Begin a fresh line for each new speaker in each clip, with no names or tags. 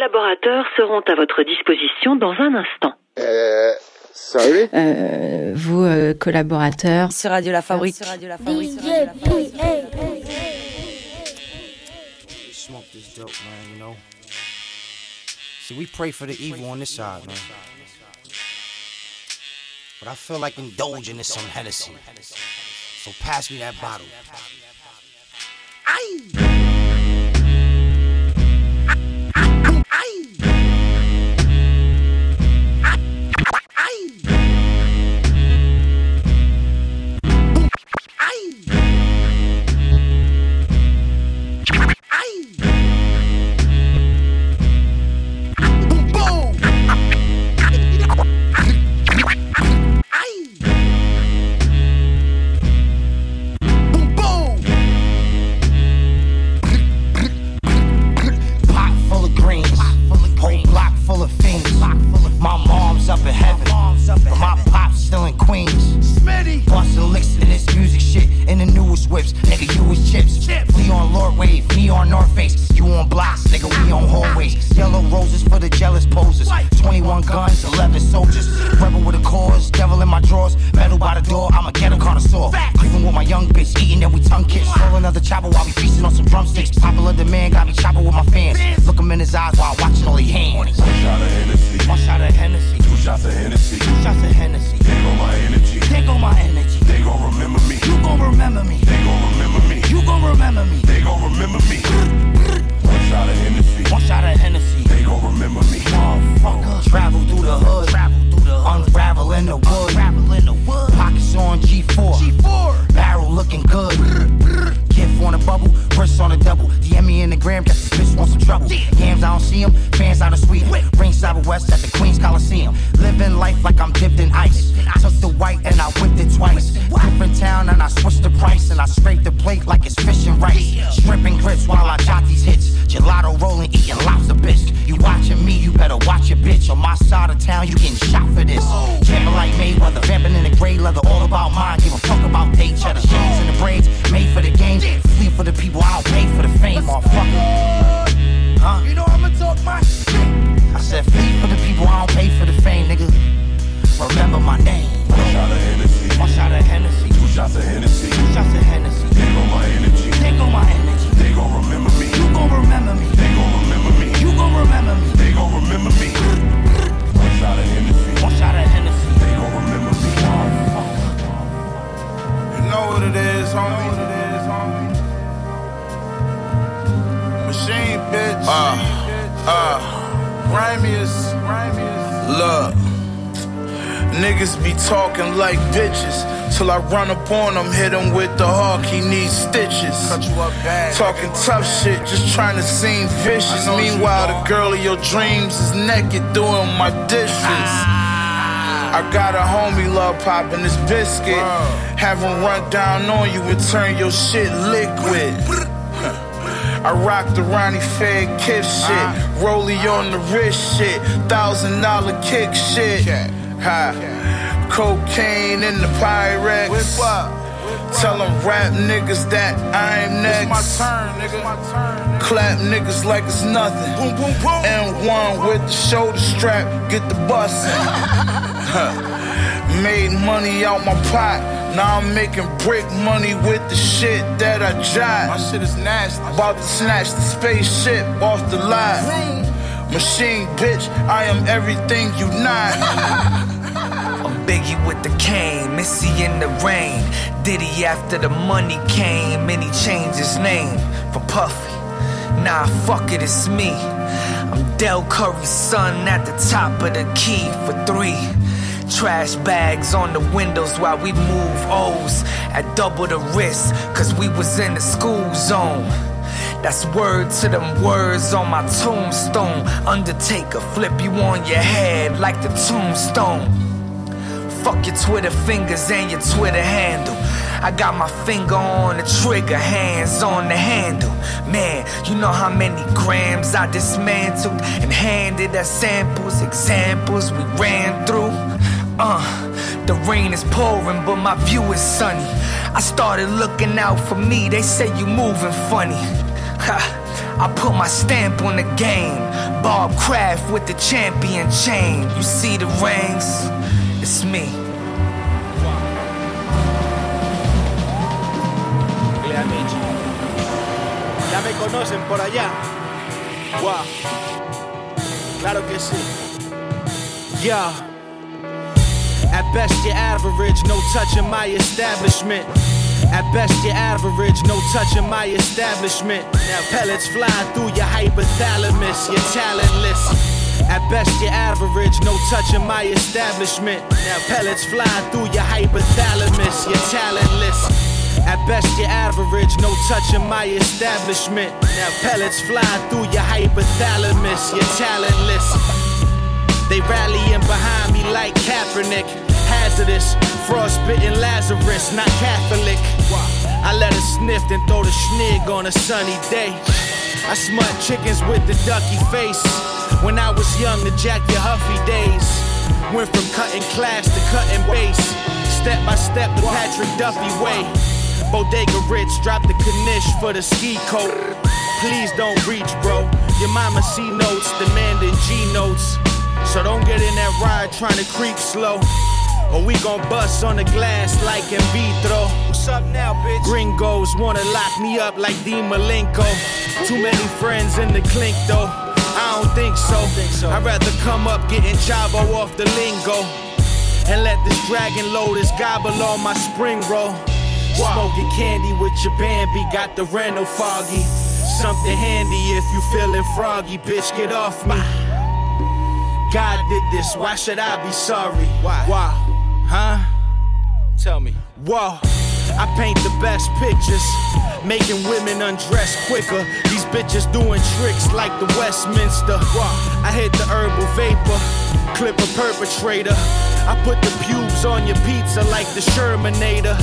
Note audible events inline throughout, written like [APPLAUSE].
collaborateurs seront à votre disposition dans un instant.
Euh, salut.
Euh, vos euh, collaborateurs.
Sur Radio La Fabrique.
Smoke this dope, man, you know. See, we pray for the evil on this side, man. But I feel like indulging in some Hennessy. So pass me that bottle. Aye! Pot my pop's still in Queens. Smitty. Bustin' shit in the newest whips. Nigga, you was chips. We on Lord Wave, me on North Face. You on blocks, nigga, we on hallways. Yellow roses for the jealous posers. 21 guns, 11 soldiers. Rebel with a cause, devil in my drawers. Metal by the door, I'm a ghetto connoisseur. Even with my young bitch, eating that we tongue kiss. Roll another chopper while we feasting on some drumsticks. Popular demand got me chopping with my fans. Look him in his eyes while watching all he hands.
One shot of Hennessy,
One shot of Hennessy,
two shots of Hennessy.
two shots of Hennessy.
They on my energy. They gon' remember me.
You gon' remember me.
They gon' remember me.
You gon' remember me.
They gon'
dreams is naked doing my dishes. I got a homie love popping this biscuit. Have him run down on you and turn your shit liquid. I rock the Ronnie Fieg Kith shit. Rollie on the wrist shit. Thousand dollar kick shit. Ha. Cocaine in the Pyrex. Tell them rap niggas that I'm next. my turn, nigga. Clap niggas like it's nothing. Boom, boom, boom. And one with the shoulder strap, get the bustin'. [LAUGHS] Made money out my pot. Now I'm making brick money with the shit that I jot. My shit is nasty. About to snatch the spaceship off the lot. Machine bitch, I am everything you not. [LAUGHS]
Biggie with the cane, Missy in the rain. Diddy after the money came, and he changed his name for Puffy. Nah, fuck it, it's me. I'm Del Curry's son at the top of the key for three. Trash bags on the windows while we move O's at double the risk, cause we was in the school zone. That's word to them words on my tombstone. Undertaker, flip you on your head like the tombstone. Fuck your Twitter fingers and your Twitter handle. I got my finger on the trigger, hands on the handle. Man, you know how many grams I dismantled and handed as samples, examples we ran through. Uh, the rain is pouring, but my view is sunny. I started looking out for me, they say you moving funny. Ha, I put my stamp on the game. Bob Kraft with the champion chain. You see the rings? It's me.
Ya me conocen por allá. Wow. Claro que sí. Yeah. At best, you're average, no touching my establishment. At best, you're average, no touching my establishment. Now, pellets fly through your hypothalamus, you're talentless. At best, you're average, no touching my establishment. Now, pellets fly through your hypothalamus, you're talentless. At best, you're average, no touching my establishment. Now, pellets fly through your hypothalamus, you're talentless. They rallying behind me like Kaepernick. Hazardous, frostbitten Lazarus, not Catholic. I let her sniff and throw the schnig on a sunny day. I smut chickens with the ducky face. When I was young, the Jackie Huffy days. Went from cutting class to cutting base. Step by step, the Patrick Duffy way. Bodega Rich, drop the Kanish for the ski coat. Please don't reach, bro. Your mama C notes, demanding G notes. So don't get in that ride trying to creep slow. Or we gon' bust on the glass like in vitro. What's up now, bitch? Gringos wanna lock me up like Dean Malenko. Too many friends in the clink though. I don't think so. I'd rather come up getting chavo off the lingo. And let this dragon lotus gobble on my spring roll. Smoking candy with your Bambi, got the rental foggy. Something handy if you feeling froggy, bitch, get off me. God did this, why should I be sorry? Why? Why? Huh? Tell me. Whoa. I paint the best pictures, making women undress quicker. These bitches doing tricks like the Westminster. I hit the herbal vapor, clip a perpetrator. I put the pubes on your pizza like the Shermanator.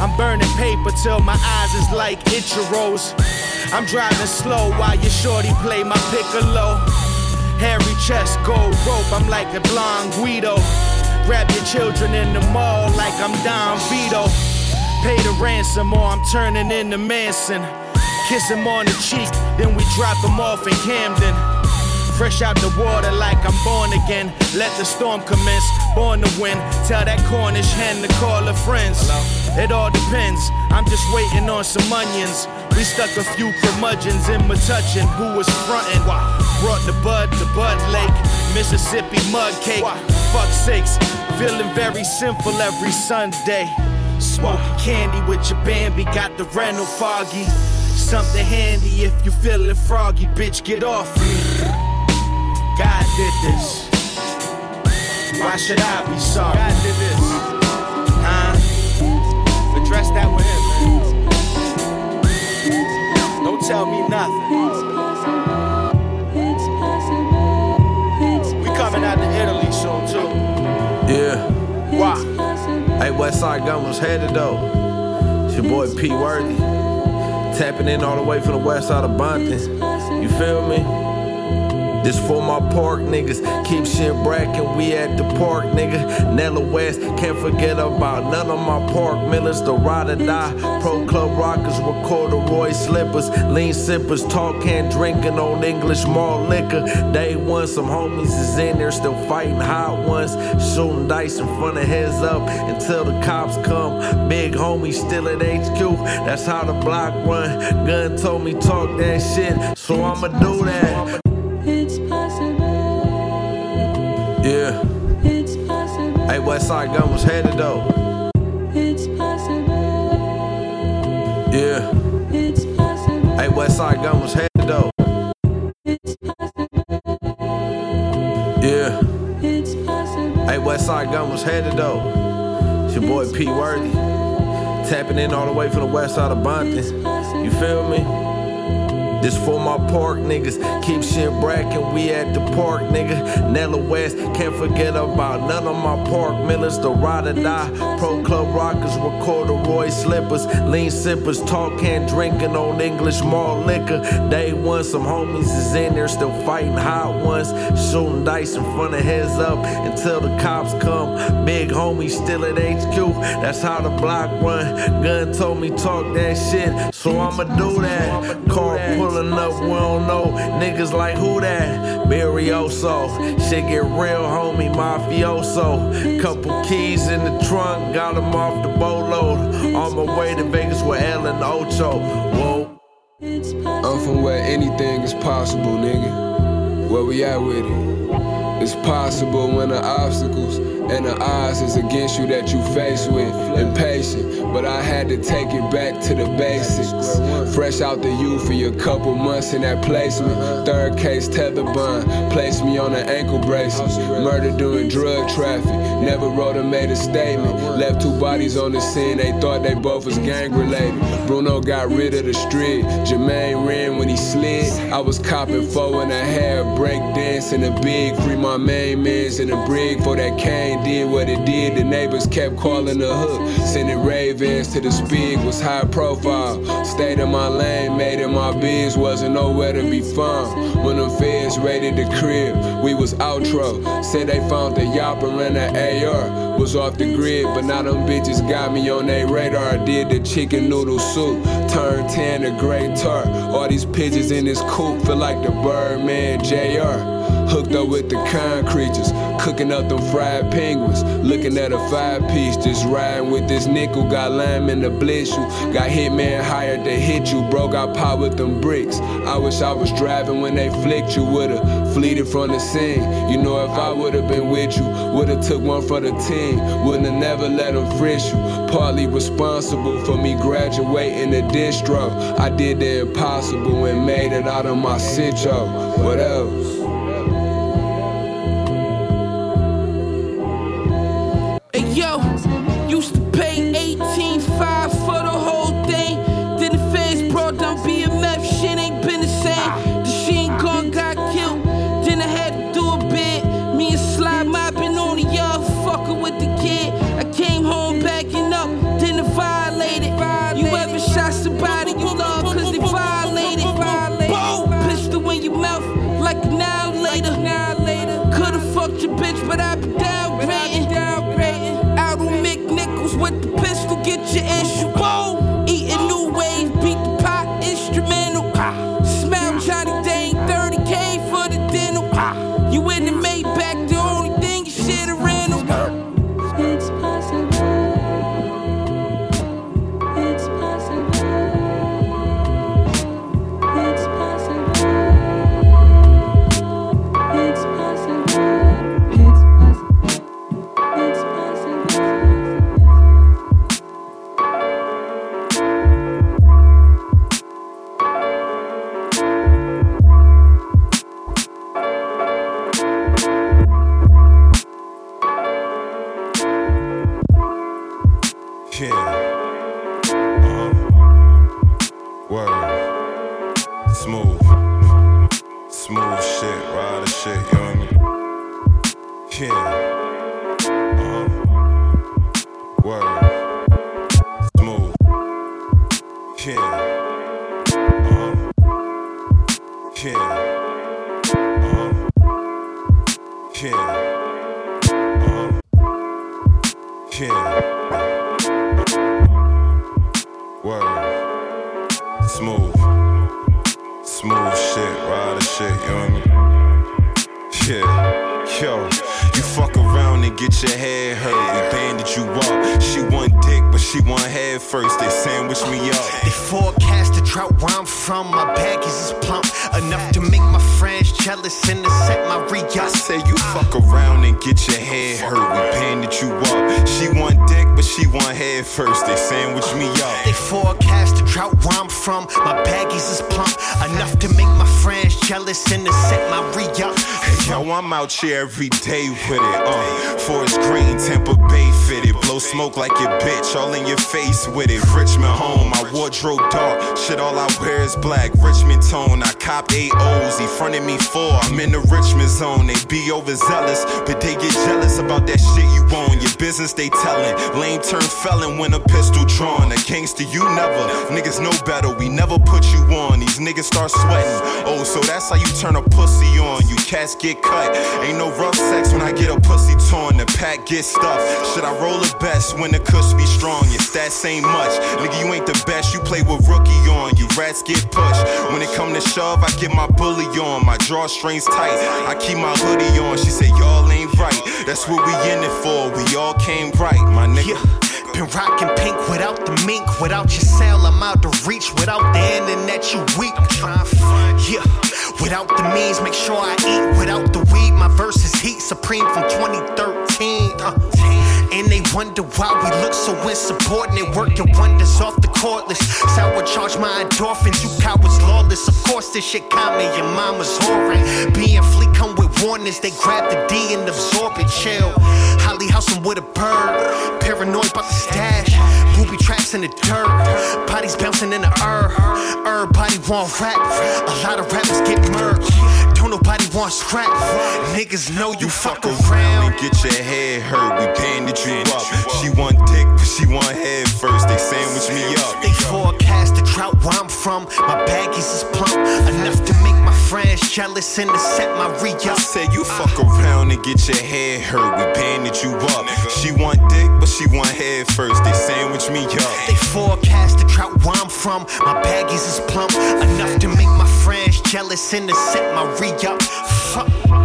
I'm burning paper till my eyes is like Ichiro's. I'm driving slow while your shorty play my piccolo. Hairy chest, gold rope, I'm like a blonde Guido. Grab your children in the mall like I'm Don Vito. Pay the ransom or I'm turning into Manson. Kiss him on the cheek, then we drop him off in Camden. Fresh out the water like I'm born again. Let the storm commence, born to win. Tell that Cornish hen to call her friends. It all depends, I'm just waiting on some onions. We stuck a few curmudgeons in my Metuchen who was frontin'. Brought the bud to Bud Lake, Mississippi mud cake. Fuck sakes, feeling very simple every Sunday. Smoking candy with your Bambi, got the rental foggy. Something handy if you feeling froggy, bitch, get off me. God did this. Why should I be sorry? God did this. Huh? Address that with him, man. Don't tell me nothing. We coming out to Italy soon too.
Yeah.
Why?
Hey, Westside Gun was headed though. It's your boy P Worthy. Tapping in all the way from the west side of Bonton. You feel me? This for my park niggas. Keep shit brackin', we at the park, nigga. Nella West, can't forget about none of my park millers. The ride or die. Pro Club Rockers with corduroy slippers. Lean sippers, talk and drinking on English malt liquor. Day one, some homies is in there still fighting hot ones. Shooting dice in front of heads up until the cops come. Big homies still at HQ. That's how the block run. Gun told me talk that shit, so I'ma do that. Yeah. Hey, Westside Gun was headed though. Yeah. Hey, Westside Gun was headed though. Yeah. Hey, Westside Gun was headed though. It's your boy P Worthy. Tapping in all the way from the west side of Bonton. You feel me? This for my park niggas. Keep shit brackin', we at the park, nigga. Nella West, can't forget about none of my park millers. The ride or die. Pro Club Rockers with corduroy slippers. Lean sippers, talk and drinking on English malt liquor. Day one, some homies is in there still fighting hot ones. Shooting dice in front of heads up until the cops come. Big homies still at HQ. That's how the block run. Gun told me talk that shit. So I'ma do that. Car pulling up, we don't know. Niggas like who that? Barrioso. Shit get real, homie, mafioso. Couple keys in the trunk, got them off the boatload. On my way to Vegas with El and Ocho. Whoa.
I'm from where anything is possible, nigga. Where we at with it? It's possible when the obstacles and the odds is against you that you face with. Impatient, but I had to take it back to the basics. Fresh out the U for a couple months in that placement. Third case tether bond, placed me on an ankle bracelet. Murder doing drug traffic, never wrote or made a statement. Left two bodies on the scene, they thought they both was gang related. Bruno got rid of the street, Jermaine ran when he slid. I was copping four and a half, break dancing a big. Free my main mans in the brig for that cane did what it did, the neighbors kept calling the hook. Sending ravens to the speed was high profile. Stayed in my lane, made it my biz, wasn't nowhere to be found. When the feds raided the crib, we was outro. Said they found the Yopper and the AR. Was off the grid, but now them bitches got me on their radar. Did the chicken noodle soup, turned tan to gray tart. All these pigeons in this coop feel like the Birdman JR. Hooked up with the kind creatures, cooking up them fried penguins. Looking at a five piece, just riding with this nickel. Got lime in the blitz you. Got hitman hired to hit you, bro. Got pot with them bricks. I wish I was driving when they flicked you. Would've fleeted from the scene. You know, if I would've been with you, would've took one for the team. Wouldn't have never let them frisk you. Partly responsible for me graduating the distro. I did the impossible and made it out of my sitcho. What else?
Yeah. Uh-huh. Word. Smooth. Smooth shit, ride the shit, you know what I mean? Yeah. Fuck around and get your head hurt. We banded you up. She want dick, but she want head first. They sandwich me up.
They forecast the drought where I'm from. My baggies is plump enough to make my friends jealous and to set my re up.
Yo, I'm out here every day with it. Uh, Forest Green, Tampa Bay fitted. Blow smoke like your bitch, all in your face with it. Richmond home, my wardrobe dark. Shit, all I wear is black. Richmond tone, I cop eight O's. He fronted me four. I'm in the Richmond zone. They be overzealous, but they get jealous about that shit you own. Your business they telling. Lame turn felon when a pistol drawn. A gangster, you never. Niggas know better, we never put you on. These niggas start sweating. Oh, so that's how you turn a pussy on. You cats get cut. Ain't no rough sex when I get a pussy torn. The pack gets stuffed. Should I roll the best when the cuss be strong? Your stats ain't much. Nigga, you ain't the best. You play with rookie on. You rats get pushed. When it come to shove, I get my bully on. My drawstrings tight. I keep my hoodie on. She said, y'all ain't right. That's what we in it for. We all came right, my nigga.
Been rocking pink without the mink, without your cell, I'm out to reach. Without the internet, you weak. I'm trying to find, yeah. Without the means, make sure I eat. Without the weed, my verse is heat supreme from 2013. Uh, and they wonder why we look so insubordinate. Working wonders off the cordless. Sour charge my endorphins. You cowards lawless. Of course, this shit got me. Your mama's whoring. Being fleet come with warnings. They grab the D and absorb it. Chill. Holly house with a bird. Paranoid about the stash. Ruby traps in the dirt. Bodies bouncing in the earth. Everybody want rap. A lot of rappers get merged. Don't nobody want scrap. Niggas know you fuck around.
and get your head hurt. We banded you up. She want dick, but she want head first. They sandwich me up.
They forecast the drought where I'm from. My baggies is plump enough to make my friends jealous and to set my re
I said you fuck around and get your head hurt. We banded you up. She want dick, but she want head first. They sandwich me up.
They forecast the drought where I'm from. My baggies is plump enough to make my friends jealous and to set my re up. Fuck.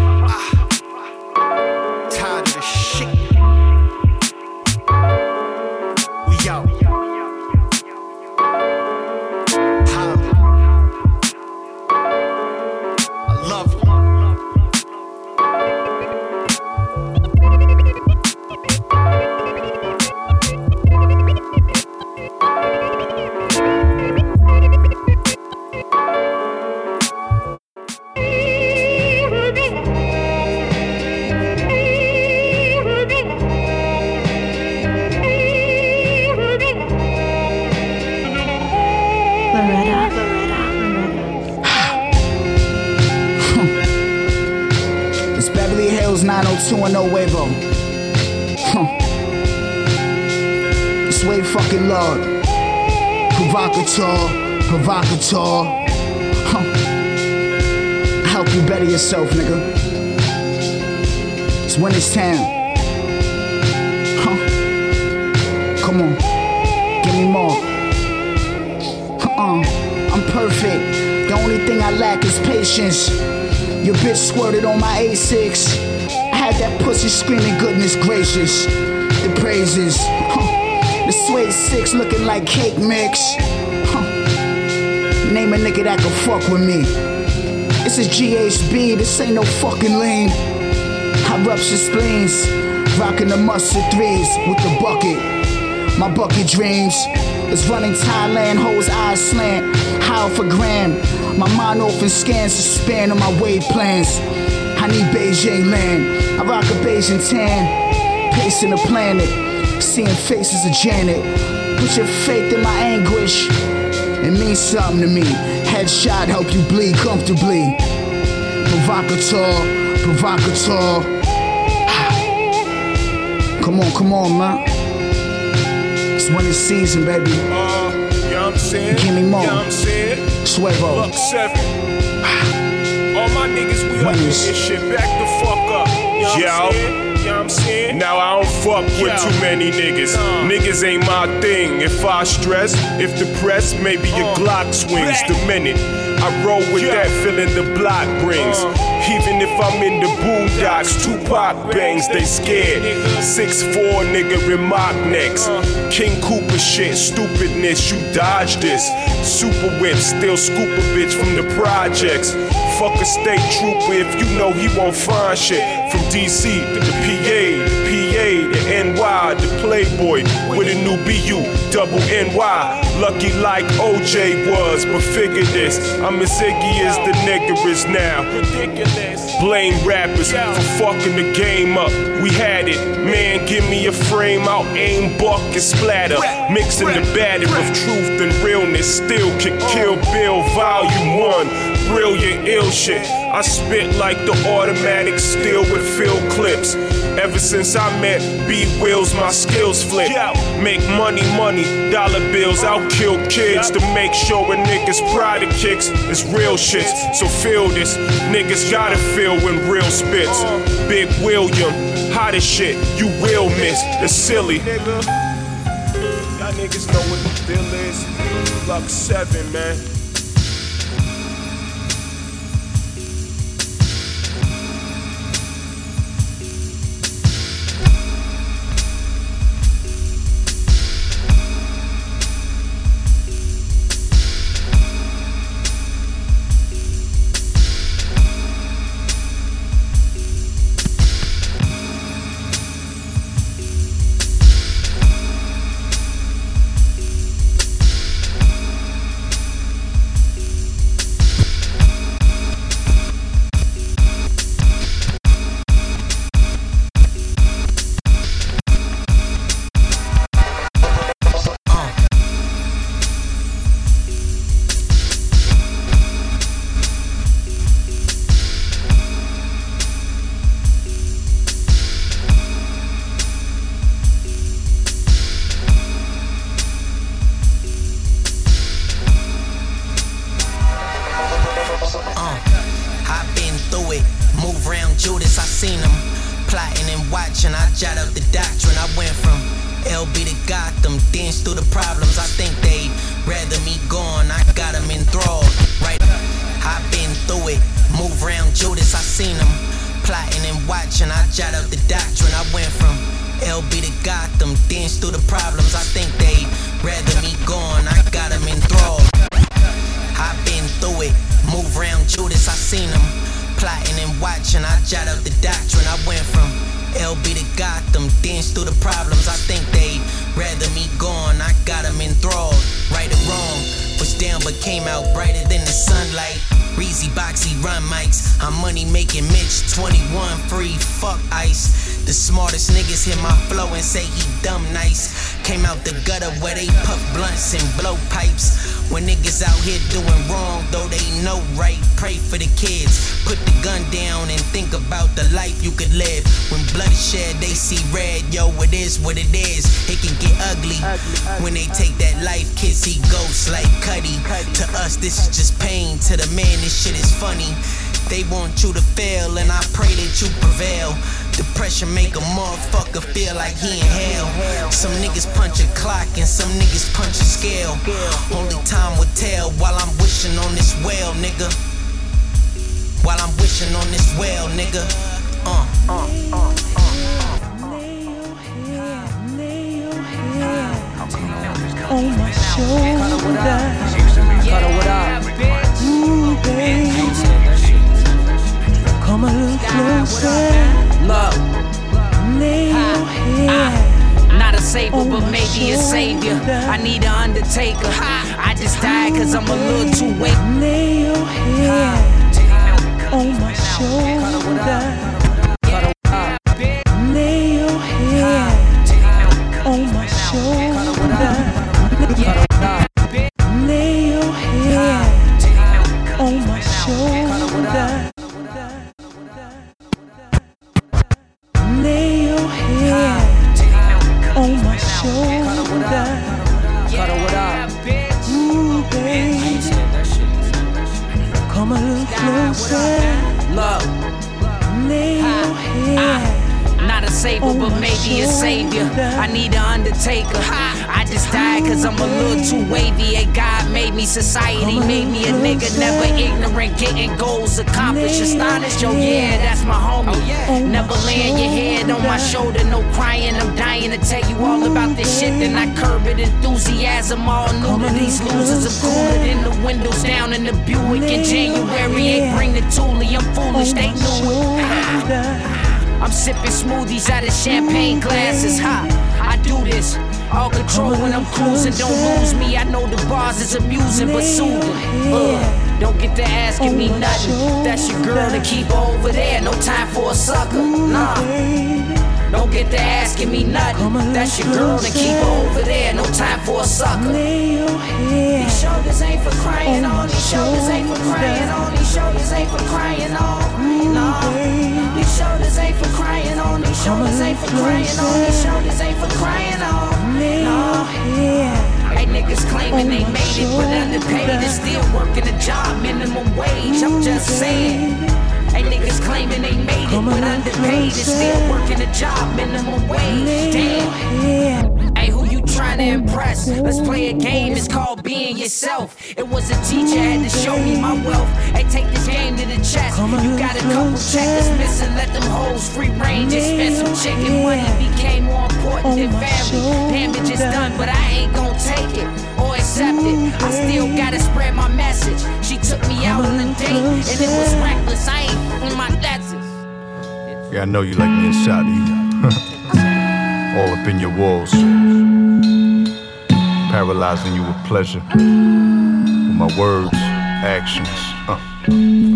[SIGHS]
It's Beverly Hills 902 and Nuevo. It's way fucking Lord. Provocateur, provocateur. Help you better yourself, nigga. It's when it's time. Come on, give me more. I'm perfect. The only thing I lack is patience. Your bitch squirted on my A6. I had that pussy screaming, goodness gracious. The praises. Huh. The suede six looking like cake mix. Huh. Name a nigga that can fuck with me. This is GHB, this ain't no fucking lean. I rupture spleens, rocking the mustard threes with the bucket. My bucket dreams is running Thailand, hoes eyes slant, how for gram. My mind often scans the span of my wave plans. I need Beijing land. I rock a Beijing tan, pacing the planet, seeing faces of Janet. Put your faith in my anguish. It means something to me. Headshot help you bleed comfortably. Provocateur, provocateur. [SIGHS] Come on, come on, man. It's when it's season, baby.
Uh, you know what I'm saying?
Give me more.
You know what I'm saying?
Swevo.
Buck seven. All my niggas, we up this shit. Back the fuck up. You know
Yo.
I'm saying? You know I'm saying?
Now I don't fuck with
Yo.
too many niggas.
Nah.
Niggas ain't my thing. If I stress, if depressed, maybe your
Uh.
Glock swings
Back.
the minute. I roll with
Yo.
that feeling the block brings.
Uh.
Even if I'm in the boondocks, Tupac bangs, they scared. Six four nigga in mock necks. King Cooper shit, stupidness, you dodge this. Super whip, still scoop a bitch from the projects. Fuck a state trooper if you know he won't find shit. From DC to the PA, the The NY, the Playboy with a new BU, double NY.
Lucky like OJ was, but figure this. I'm as iggy as the nigga is now. Blame rappers for fucking the game up. We had it. Man, give me a frame, I'll aim, buck, and splatter. Mixing the batter of truth and realness. Still can kill Bill, volume one. Brilliant, ill shit. I spit like the automatic steel with field clips. Ever since I met B Wills, my skills flip. Make money, money, dollar bills. I'll kill kids to make sure a nigga's pride of kicks is real shit. So feel this, niggas gotta feel when real spits. Big William, hottest shit, you will miss. It's silly. Y'all niggas know what the deal is. Luck 7, man.
Motherfucker feel like he in hell. Some niggas punch a clock and some niggas punch a scale. Only time will tell while I'm wishing on this well, nigga. While I'm wishing on this well, nigga. Uh, uh, uh,
on my shoulder. A
savior, but oh, maybe a savior. I need an undertaker. I just died cause I'm a little too weak.
Lay your head on oh, my shoulder.
Never laying your head on my shoulder, no crying. I'm dying to tell you all about this shit. Then I curb it, enthusiasm. All new to these losers. I'm cooler than the windows down in the Buick in January. Ain't bring the toolie, I'm foolish, they knew it. I'm sipping smoothies out of champagne glasses. Ha, I do this All control when I'm cruising, don't lose me. I know the bars is amusing but soothing. Uh, don't get to asking me nothing. That's your girl to keep over there. No time for a sucker. Nah. Don't get to asking me nothing. That's your girl to keep over there. No time for a sucker. These shoulders ain't for crying on. These shoulders ain't for crying on. These shoulders ain't for crying on. No. These shoulders ain't for crying on. These shoulders ain't for crying on. These shoulders ain't for crying on. No. Hey, niggas claiming they made it, but underpaid and still working a job, minimum wage. I'm just saying. Hey, niggas claiming they made it, but underpaid and still working a job, minimum wage. Damn. Hey, who you trying to impress? Let's play a game, it's called being yourself. It was a teacher had to show me my wealth. Hey, take this game to the chest. You got a couple checkers missing, let them hoes free range. Expensive chicken money became more important than family. Damage is done, but I ain't it or accept it. I mm-hmm. still gotta spread my message. She took me out on a date, and it was mm-hmm. reckless. I ain't in my lessons.
Yeah, I know you like me inside of you. All up in your walls. Paralyzing you with pleasure. With my words, actions. Uh,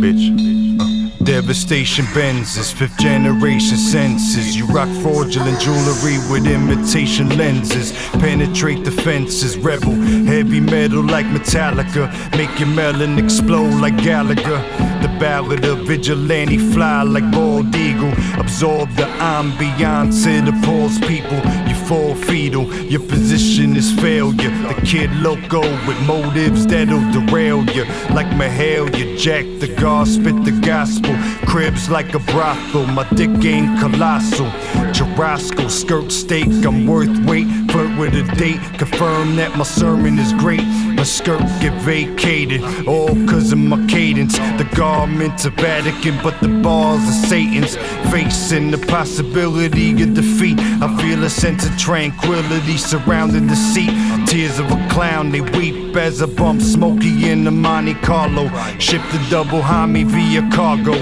bitch. Uh. Devastation Benzes, fifth generation senses. You rock fraudulent jewelry with imitation lenses. Penetrate the fences, rebel, heavy metal like Metallica. Make your melon explode like Gallagher. The ballad of vigilante fly like bald eagle. Absorb the ambiance, it appalls people. Fall fetal, your position is failure. The kid loco with motives that'll derail you. Like Mahalia, Jack the God, spit the gospel. Cribs like a brothel, my dick ain't colossal. Jarosco, skirt steak, I'm worth weight. Flirt with a date, confirm that my sermon is great. My skirt get vacated, all cause of my cadence. The garments of Vatican, but the balls are Satan's. Facing the possibility of defeat, I feel a sense of tranquility surrounding the seat. Tears of a clown, they weep as I bump Smokey in the Monte Carlo. Ship the double homie via cargo.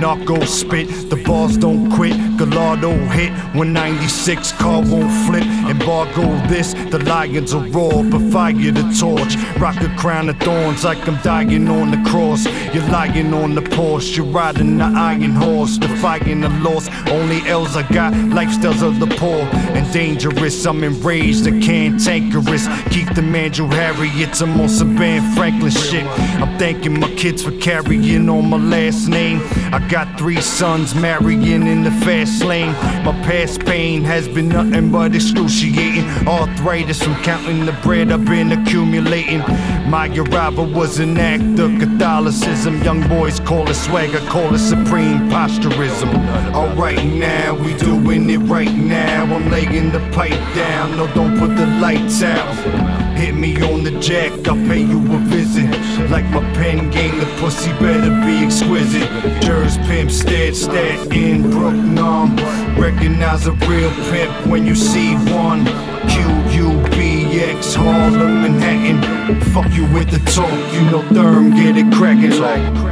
Narco spit, the balls don't quit. Gallardo hit when 96 car won't flip. Embargo this, the lions are raw, but fire the torch. Rock a crown of thorns like I'm dying on the cross. You're lying on the Porsche, you're riding the iron horse, defying the loss. Only L's I got, lifestyles of the poor and dangerous. I'm enraged, a cantankerous. Keep the Mandrew Harriets, I'm on some Ben Franklin shit. I'm thanking my kids for carrying on my last name. I got three sons marrying in the fast lane. My past pain has been nothing but excruciating. Arthritis from counting the bread I've been accumulating. My arrival was an act of Catholicism. Young boys call it swagger, call it supreme posturism. Alright now, we doing it right now. I'm laying the pipe down. No, don't put the lights out. Hit me on the jack, I'll pay you a visit. Like my pen game, the pussy better be exquisite. Jers pimp, stat, stat in Brook, numb. Recognize a real pimp when you see one. QUBX, Harlem, Manhattan. Fuck you with the talk, you know Therm, get it crackin' like.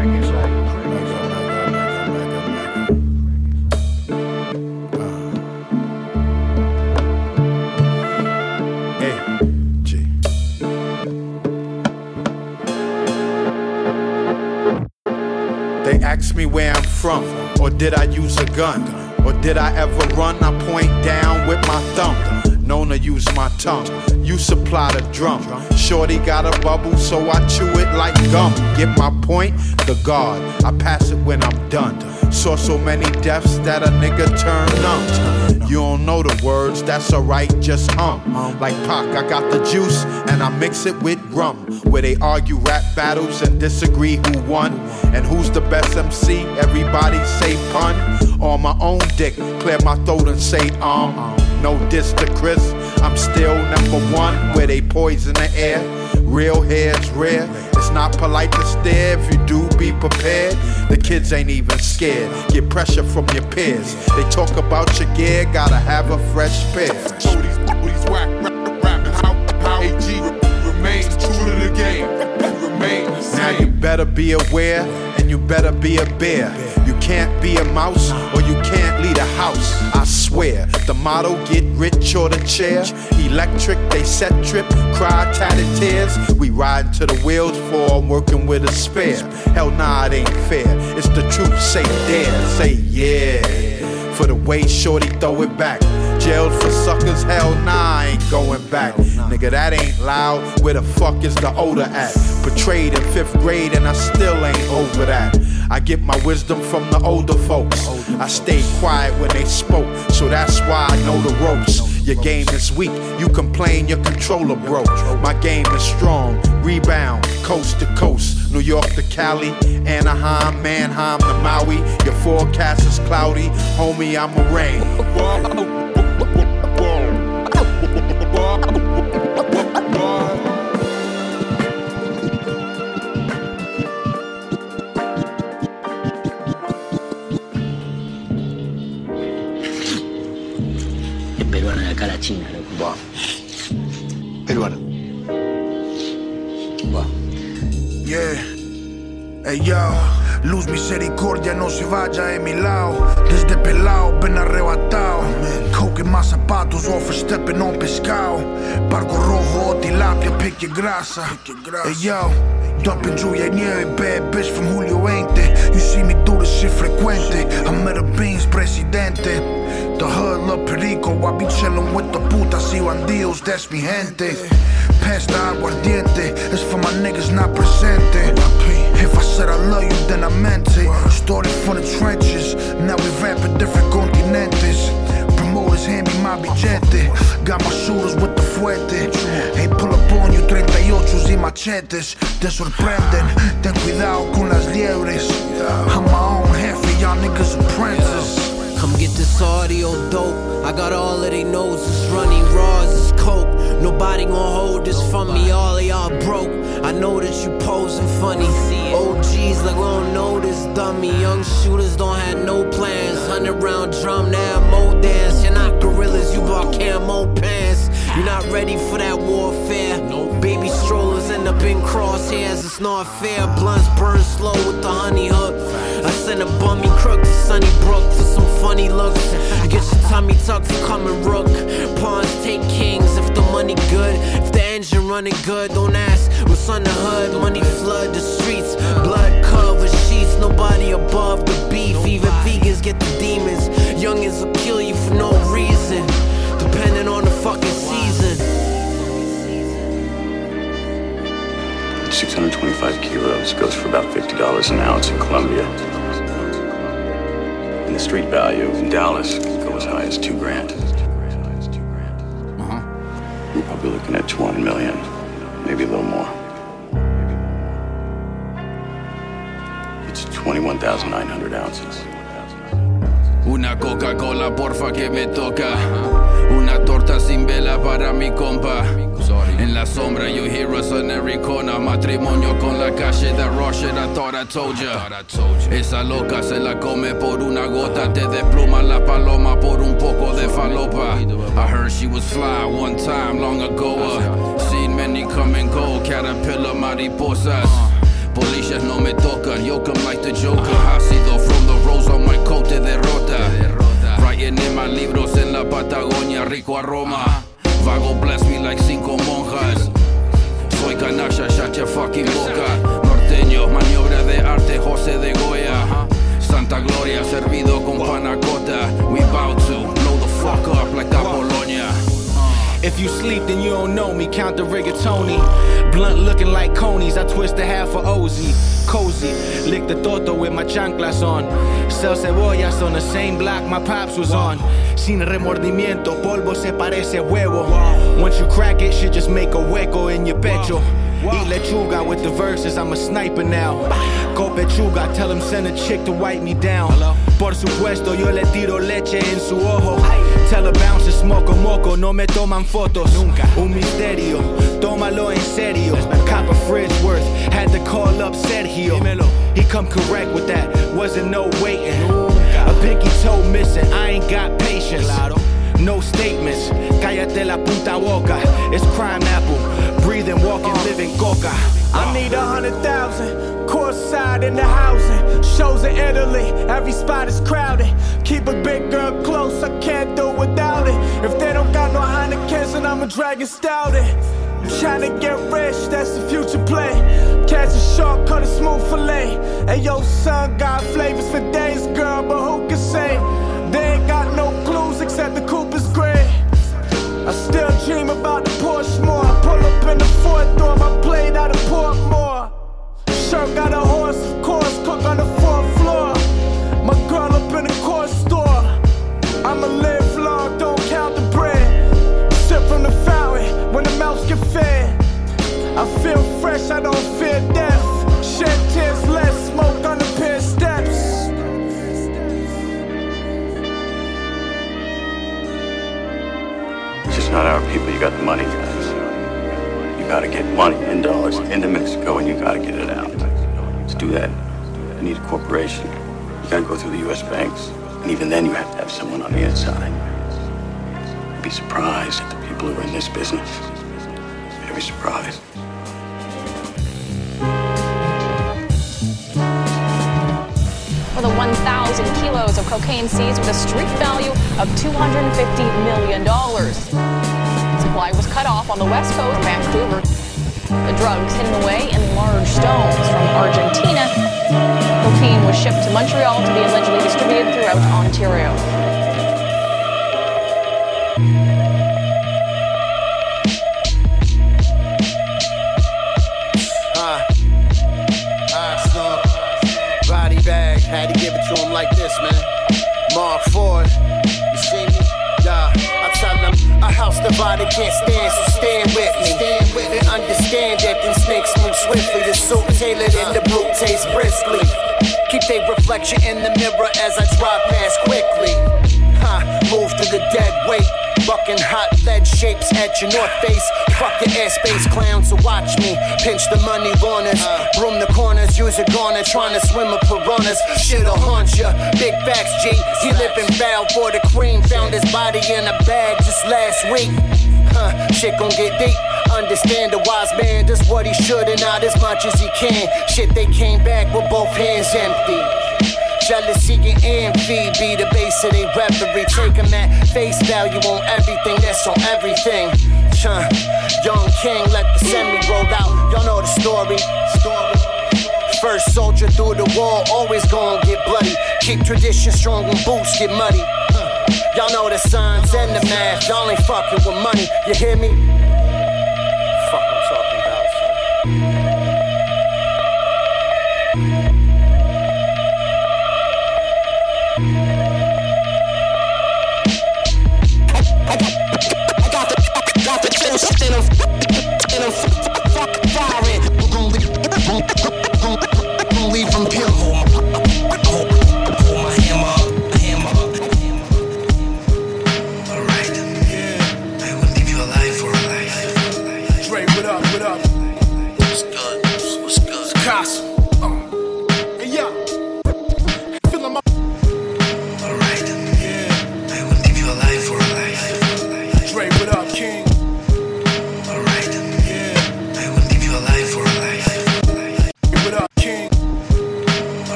Where I'm from, or did I use a gun? Or did I ever run? I point down with my thumb. Known to use my tongue. You supply the drum. Shorty got a bubble, so I chew it like gum. Get my point? The guard. I pass it when I'm done. Saw so many deaths that a nigga turned numb. You don't know the words, that's alright, just hum. Like Pac, I got the juice and I mix it with rum. Where they argue rap battles and disagree who won. And who's the best MC? Everybody say pun. On my own dick, clear my throat and say um. No diss to Chris, I'm still number one. Where they poison the air, real hair's rare. It's not polite to stare if you do be prepared. The kids ain't even scared. Get pressure from your peers. They talk about your gear, gotta have a fresh pair.
Remain true to the game. Remain the
Now you better be aware you better be a bear. You can't be a mouse or you can't lead a house. I swear. The motto get rich or the chair. Electric, they set trip, cry tatted tears. We ride to the wheels fall, working with a spare. Hell nah, it ain't fair. It's the truth, say dare, say yeah. For the way shorty throw it back. Jailed for suckers, hell nah, I ain't going back. Nigga, that ain't loud. Where the fuck is the odor at? Portrayed in fifth grade, and I still ain't over that. I get my wisdom from the older folks. I stayed quiet when they spoke, so that's why I know the ropes. Your game is weak, you complain your controller broke. My game is strong, rebound, coast to coast. New York to Cali, Anaheim, Mannheim to Maui. Your forecast is cloudy, homie, I'm a rain.
Peruano.
Yeah. Ey yo, luz misericordia no se vaya de mi lado. Desde pelao ven arrebatado. Coke en más zapatos, overstepping on pescado. Barco rojo o tilapia, your grasa. Ey yo, dumping lluvia y nieve, bad bitch from Julio 20. You see me do this shit frecuente. I'm at a beans, presidente. The hood, love perico, I be chillin' with the putas y bandidos, that's mi gente. The aguardiente, it's for my niggas not presente. If I said I love you, then I meant it. Started from the trenches, now we rapping different continentes. Promoters hand me my billete. Got my shooters with the fuerte. Ain't pull up on you 38 y machetes. Te sorprenden, ten cuidado con las liebres. I'm my own jefe, y'all niggas apprentices.
Come get this audio dope. I got all of they knows it's running raws, it's coke. Nobody gon' hold this from me, all of y'all broke. I know that you posing funny. OGs like we don't know this dummy. Young shooters don't have no plans. Hundred round drum, now mo dance. You're not gorillas, you bought camo pants. You're not ready for that warfare. No baby strollers end up in crosshairs, it's not fair. Blunts burn slow with the honey hook. I send a bummy crook to Sunnybrook for some funny looks. Get your tummy tucked for coming rook. Pawns take kings if the money good. If the engine running good, don't ask what's on the hood. Money flood the streets, blood cover sheets. Nobody above the beef. Even vegans get the demons. Youngins will kill you for no reason, depending on the fucking season.
625 kilos goes for about $50 an ounce in Colombia. And the street value in Dallas can go as high as two grand. Uh-huh. You're probably looking at 200 million, maybe a little more. It's 21,900 ounces.
Una Coca-Cola, porfa, que me toca. Una torta sin vela para mi compa. En la sombra, you hear us on every corner. Matrimonio con la calle, that raw shit I thought I told ya. Esa loca se la come por una gota. Te despluma la paloma por un poco de falopa. I heard she was fly one time long ago. uh, Seen many come and go. Caterpillar, mariposas. Policias no me tocan, yo come like the Joker. Ácido from the rose on my coat te derrota. Writing in my libros en la Patagonia, rico aroma. Vago bless me like cinco monjas. Soy canalla, your fucking boca. Norteño, maniobra de arte, José de Goya. Santa Gloria, servido con panacota. We bout to blow the fuck up like Bologna.
If you sleep, then you don't know me. Count the rigatoni. Blunt looking like conies. I twist a half for Ozzy. Cozy. Lick the toto with my chanclas on. Sell cebollas on the same block my pops was on. Sin remordimiento, polvo se parece huevo. Once you crack it, shit just make a hueco in your pecho. Eat lechuga with the verses, I'm a sniper now. Go pechuga, tell him send a chick to wipe me down. Por supuesto, yo le tiro leche en su ojo. Tell a bouncer, smoke a moco, no me toman fotos. Nunca. Un misterio, tómalo en serio. Copper fridge worth, had to call up Sergio. He come correct with that, wasn't no waiting. A pinky toe missing, I ain't got patience. No statements, cállate la puta boca. It's Crimeapple, breathing, walking, living coca.
I need a hundred thousand, course side in the housing. Shows in Italy, every spot is crowded. Keep a big girl close, I can't do without it. If they don't got no Heinekens, then I'm a dragon stouted. Trying to get rich, that's the future play. Catch a shark, cut a smooth fillet. Hey, yo, son got flavors for days, girl, but who can say? They ain't got no clues except the coupe is gray. I still dream about the Porsche more. I pull up in the fourth door, my plate out of Portmore. Shirt got a horse, of course, cook on the fourth floor. My girl up in the court store. I'ma live long, don't count the bread. Sip from the fountain when the mouths get fed. I feel fresh, I don't fear death.
Not our people. You got the money, guys. You gotta get money in dollars into Mexico and you gotta get it out. To do that, you need a corporation. You gotta go through the US banks. And even then, you have to have someone on the inside. You'd be surprised at the people who are in this business. Very surprised.
Kilos of cocaine seized with a street value of $250 million. Supply was cut off on the west coast of Vancouver. The drugs hidden away in large stones from Argentina. Cocaine was shipped to Montreal to be allegedly distributed throughout Ontario.
This, man. Mark Ford, you see me? Yeah, I tell them a house divided can't stand, so stand with me. Stand with and understand that them snakes move swiftly. The suit tailored and the boot tastes briskly. Keep their reflection in the mirror as I drive past quickly. Huh, move to the dead weight. Bucking hot lead shapes at your north face. Fuck your airspace clowns, so watch me. Pinch the money runners. Broom the corners, use a garner. Trying to swim with piranhas. Shit'll haunt ya. Big facts, G. He living foul for the cream. Found his body in a bag just last week. Huh, shit gon' get deep. Understand the wise man does what he should and not as much as he can. Shit, they came back with both hands empty. Jealousy and envy be the base of their reverie. Take 'em at face value on everything that's on everything. Chun, young king, let the semi roll out. Y'all know the story. Story. First soldier through the wall, always gonna get bloody. Keep tradition strong when boots get muddy. Huh. Y'all know the signs and the math. Y'all ain't fucking with money. You hear me? Fuck, I'm talking about. son.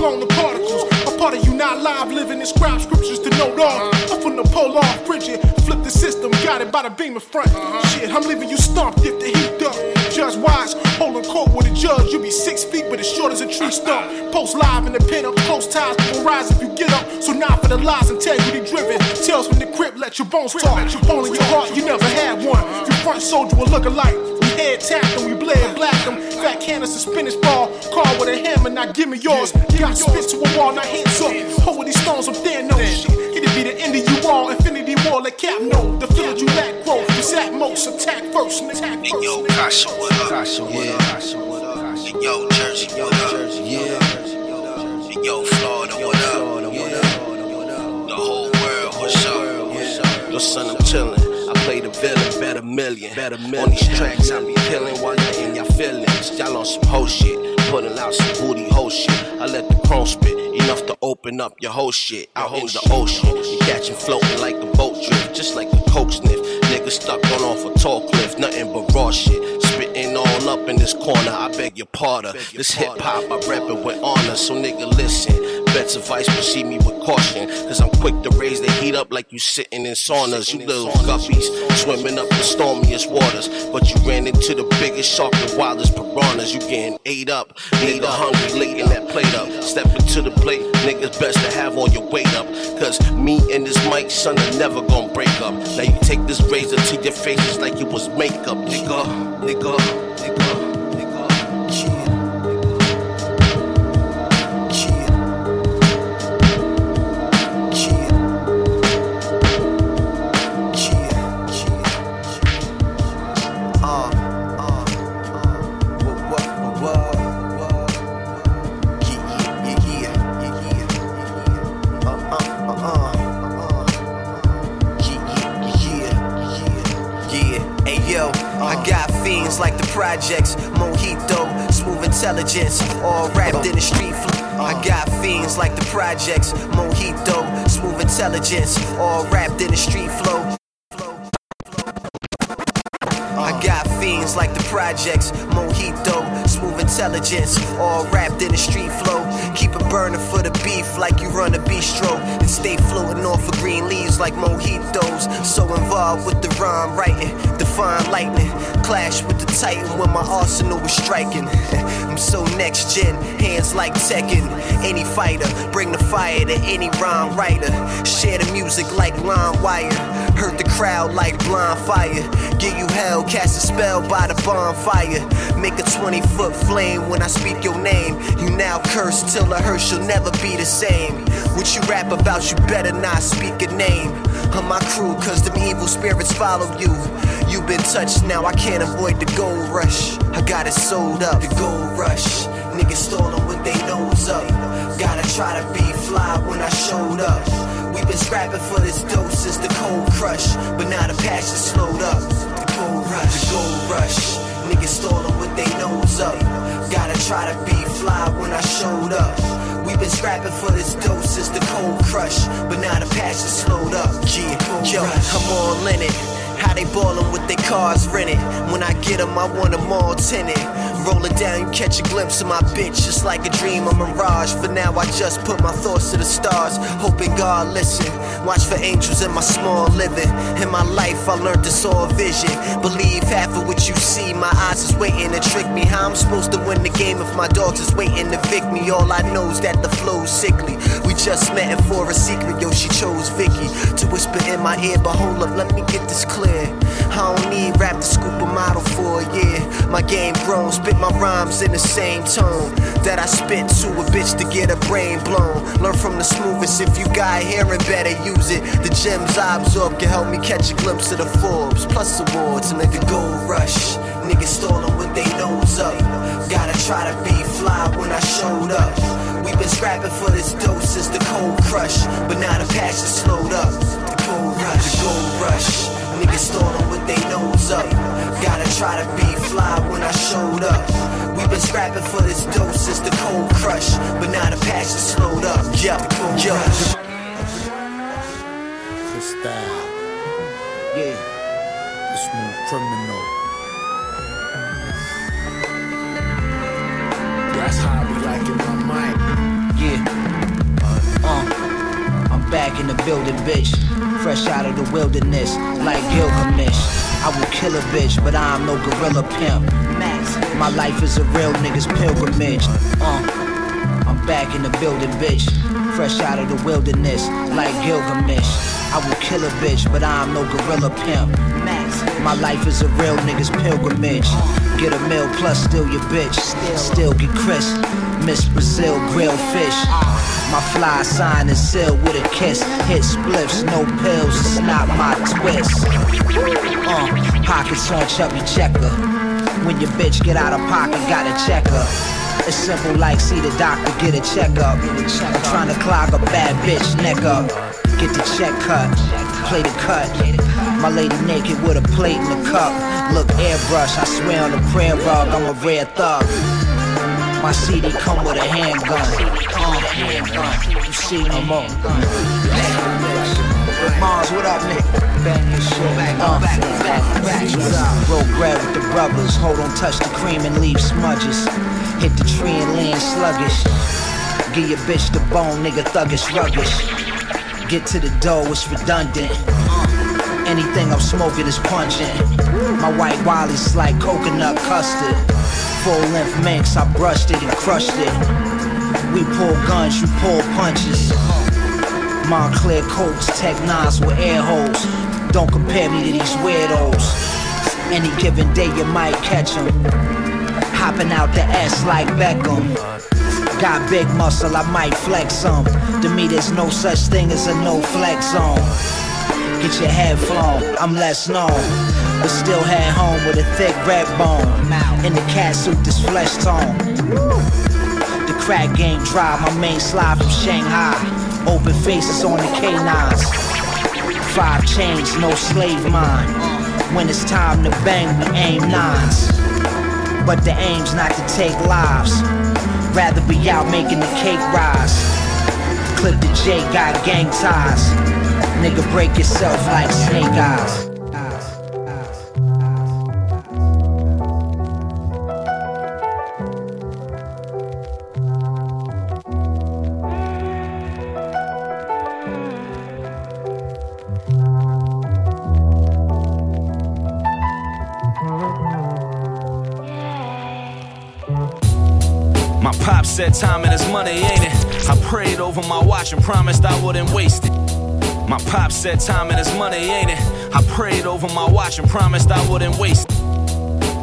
Blown the particles. A part of you not live, living in scrap scriptures to note off. I'm from the polar frigid. Flip the system, got it by the beam of front. Shit, I'm leaving you stumped if the heat up. Judge wise, holding court with a judge. You be six feet, but as short as a tree stump. Post live in the pen up, close ties will rise if you get up. So now for the lies, integrity driven. Tales from the crib, let your bones talk. Bone in your heart, you never had one. Your front soldier will look alike. We head tapped them, we bled black them. Fat and spinach ball. Car with a hammer, now give me yours. Got spit to a wall, now hands up. Hold with these stones up there, no shit. Be the end of you all. Infinity war, let cap know. The field you lack growth. It's at most attack first and attack first.
Yo, Kasha, what up? Kasha, what up? Kasha, what up? Yo, Jersey, what up? Yeah. Yo, Florida, what up? The whole world, what's up?
Yo, son, I'm chillin'. I
play the villain, better million. Better million. On these tracks, I be killing while you're in your feelings. Y'all on some whole shit, putting out some booty whole shit. I let the chrome spit, enough to open up your whole shit. Out in the ocean, you catch him floating like a boat drift, just like a coke sniff. Niggas stuck on off a tall cliff, nothing but raw shit. Spitting all up in this corner, I beg your pardon. This hip hop, I rap it with honor, so nigga listen. Bets advice, proceed me with caution. Cause I'm quick to raise the heat up like you sitting in saunas. You little guppies, swimming up the stormiest waters. But you ran into the biggest shark, the wildest piranhas. You getting ate up, need a hungry, licking that plate up. Step into the plate, niggas best to have on your weight up. Cause me and this mic, son, are never gonna break up. Now you take this razor to your faces like it was makeup, nigga, nigga, nigga.
Intelligence, all wrapped in a street flow. I got fiends like the projects, Mojito, smooth intelligence, all wrapped in the street flow. I got fiends like the projects, Mojito, smooth intelligence, all wrapped in a street flow. Keep it burning for the beef like you run a bistro, and stay floating off of green leaves like mojitos. So involved with the rhyme writing, define lightning, clash with the titan when my arsenal was striking. [LAUGHS] I'm so next gen, hands like Tekken. Any fighter, bring the fire to any rhyme writer. Share the music like line wire. Hurt the crowd like blind fire. Give you hell, cast a spell by the bonfire. Make a 20 foot flame when I speak your name. You now curse till I hearse you'll never be the same. What you rap about, you better not speak a name. of my crew, cause them evil spirits follow you. You've been touched, now I can't avoid the gold rush. I got it sold up, the gold rush. Niggas stolen with they nose up. Gotta try to be fly when I showed up. we been scrapping for this dope since the cold crush. But now the passion slowed up. The gold rush, the gold rush. Niggas stolen with they nose up. Gotta try to be fly when I showed up. we been scrapping for this dope since the cold crush. But now the passion slowed up. Yeah, yo, I'm all in it. How they ballin' with their cars rented. When I get 'em, I want 'em all tinted. Roll it down, you catch a glimpse of my bitch. Just like a dream, a mirage. For now, I just put my thoughts to the stars. Hoping God listen. Watch for angels in my small living. In my life, I learned to saw a vision. Believe half of what you see. My eyes is waiting to trick me. How I'm supposed to win the game if my dogs is waiting to vic me. All I know is that the flow's sickly. We just met and for a secret, yo, she chose Vicky to whisper in my ear. But hold up, let me get this clear. I don't need rap to scoop a model for a year. My game grown, spit my rhymes in the same tone that I spit to a bitch to get her brain blown. Learn from the smoothest. If you got hearing, better use it. The gems I absorb can help me catch a glimpse of the Forbes plus awards. And like the gold rush, niggas stolen with they nose up. Gotta try to be fly when I showed up. we been scrapping for this dope since the cold crush, but now the passion slowed up. The gold rush, the gold rush. Niggas stolen with they nose up. Gotta try to be fly when I showed up. we been scrapping for this dope since the cold crush, but now the passion slowed up. Yeah, yo.
Freestyle.
Yeah.
The smooth criminal.
That's how we like it, my mic. Yeah. Uh, I'm back in the building, bitch. Fresh out of the wilderness, like Gilgamesh. I will kill a bitch, but I'm no gorilla pimp. Max, my life is a real nigga's pilgrimage. Uh, I'm back in the building, bitch. Fresh out of the wilderness, like Gilgamesh. I will kill a bitch, but I'm no gorilla pimp. Max, my life is a real nigga's pilgrimage. Get a meal plus steal your bitch. Still get crisp. Miss Brazil grilled fish. My fly sign is sealed with a kiss. Hit spliffs, no pills, it's not my twist. Uh, pockets on chubby checker. When your bitch get out of pocket, gotta check her. It's simple like see the doctor, get a checkup. I'm trying to clog a bad bitch neck up. Get the check cut, play the cut.
My lady naked with a plate and a cup. Look, airbrush, I swear on the prayer rug, I'm a rare thug. My CD come with a handgun. Uh, you see me? I'm. Mars, what up, nigga? Bang your shit. Uh, what's up? Broke bread with the brothers. Hold on, touch the cream and leave smudges. Hit the tree and land sluggish. Give your bitch the bone, nigga, thuggish, ruggish. Get to the dough, it's redundant. Anything I'm smoking is punching. My white wally's like coconut custard. Full length minks, I brushed it and crushed it. We pull guns, you pull punches. Moncler coats, tech nines with air holes. Don't compare me to these weirdos. Any given day you might catch catch 'em. Hopping out the S like Beckham. Got big muscle, I might flex some. To me, there's no such thing as a no flex zone. Get your head flown, I'm less known. But still head home with a thick red bone. In the cat suit, this flesh tone. The crack game dry, my main slide from Shanghai. Open faces on the K9s. Five chains, no slave mine. When it's time to bang, we aim nines. But the aim's not to take lives. Rather be out making the cake rise. Clip the J, got gang ties. Nigga, break yourself like snake eyes.
Said time and his money, ain't it? I prayed over my watch and promised I wouldn't waste it. My pop said time and his money, ain't it? I prayed over my watch and promised I wouldn't waste it.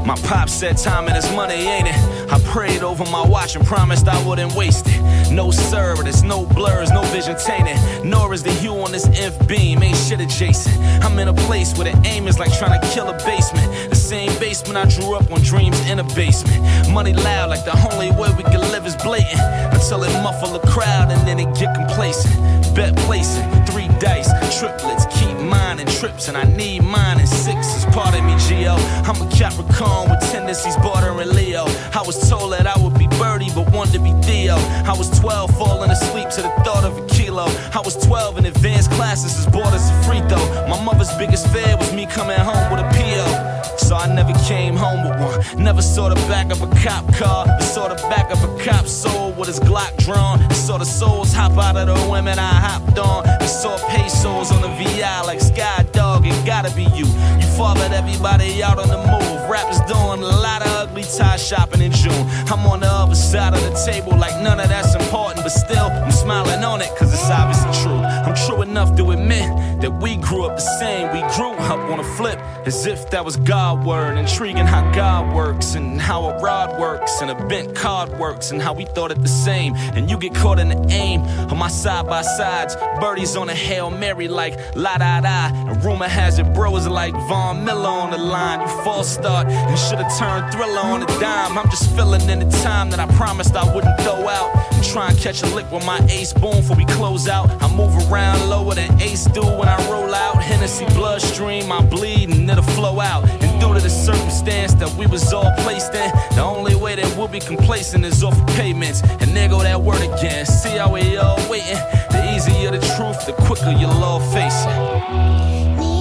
My pop said time and his money, ain't it? I prayed over my watch and promised I wouldn't waste it. No sir, there's no blurs, no vision tainted. Nor is the hue on this inf beam, ain't shit adjacent. I'm in a place where the aim is like trying to kill a basement. The same basement I drew up on dreams in a basement. Money loud, like the only way we can live is blatant. Until it muffle the crowd and then it get complacent. Bet placing, three dice, triplets, keep mine and trips, and I need mine and sixes. Pardon me, Geo. I'm a Capricorn with tendencies bordering Leo. I was told that I would be Birdie, but wanted to be Theo. I was 12, falling asleep to the thought of a kilo. I was 12 in advanced classes as bored as a free throw. My mother's biggest fear was me coming home with a PO. So I never came home with one. Never saw the back of a cop car, I saw the back of a cop soul with his Glock drawn. I saw the souls hop out of the women I hopped on. I saw pesos on the VI like Sky Dog. It gotta be you. You fathered everybody out on the move. Rappers doing a lot of ugly tie shopping in June. I'm on the other side of the table like none of that's important, but still I'm smiling on it cause it's obviously true. I'm true enough to admit that we grew up the same. We grew up on a flip as if that was God word. Intriguing how God works and how a rod works and a bent card works and how we thought it the same. And you get caught in the aim on my side by sides. Birdies on a Hail Mary like la da da. And rumor has it bro is like Von Miller on the line. You false start and should have turned thriller on a dime. I'm just filling in the time that I promised I wouldn't throw out. And try and catch a lick with my ace boom before we close out. I move around lower than ace do when I roll out. Hennessy bloodstream, I bleed and it'll flow out. And due to the circumstance that we was all placed the only way that we'll be complacent is off of payments. And there go that word again. See how we all waiting? The easier the truth, the quicker you'll all face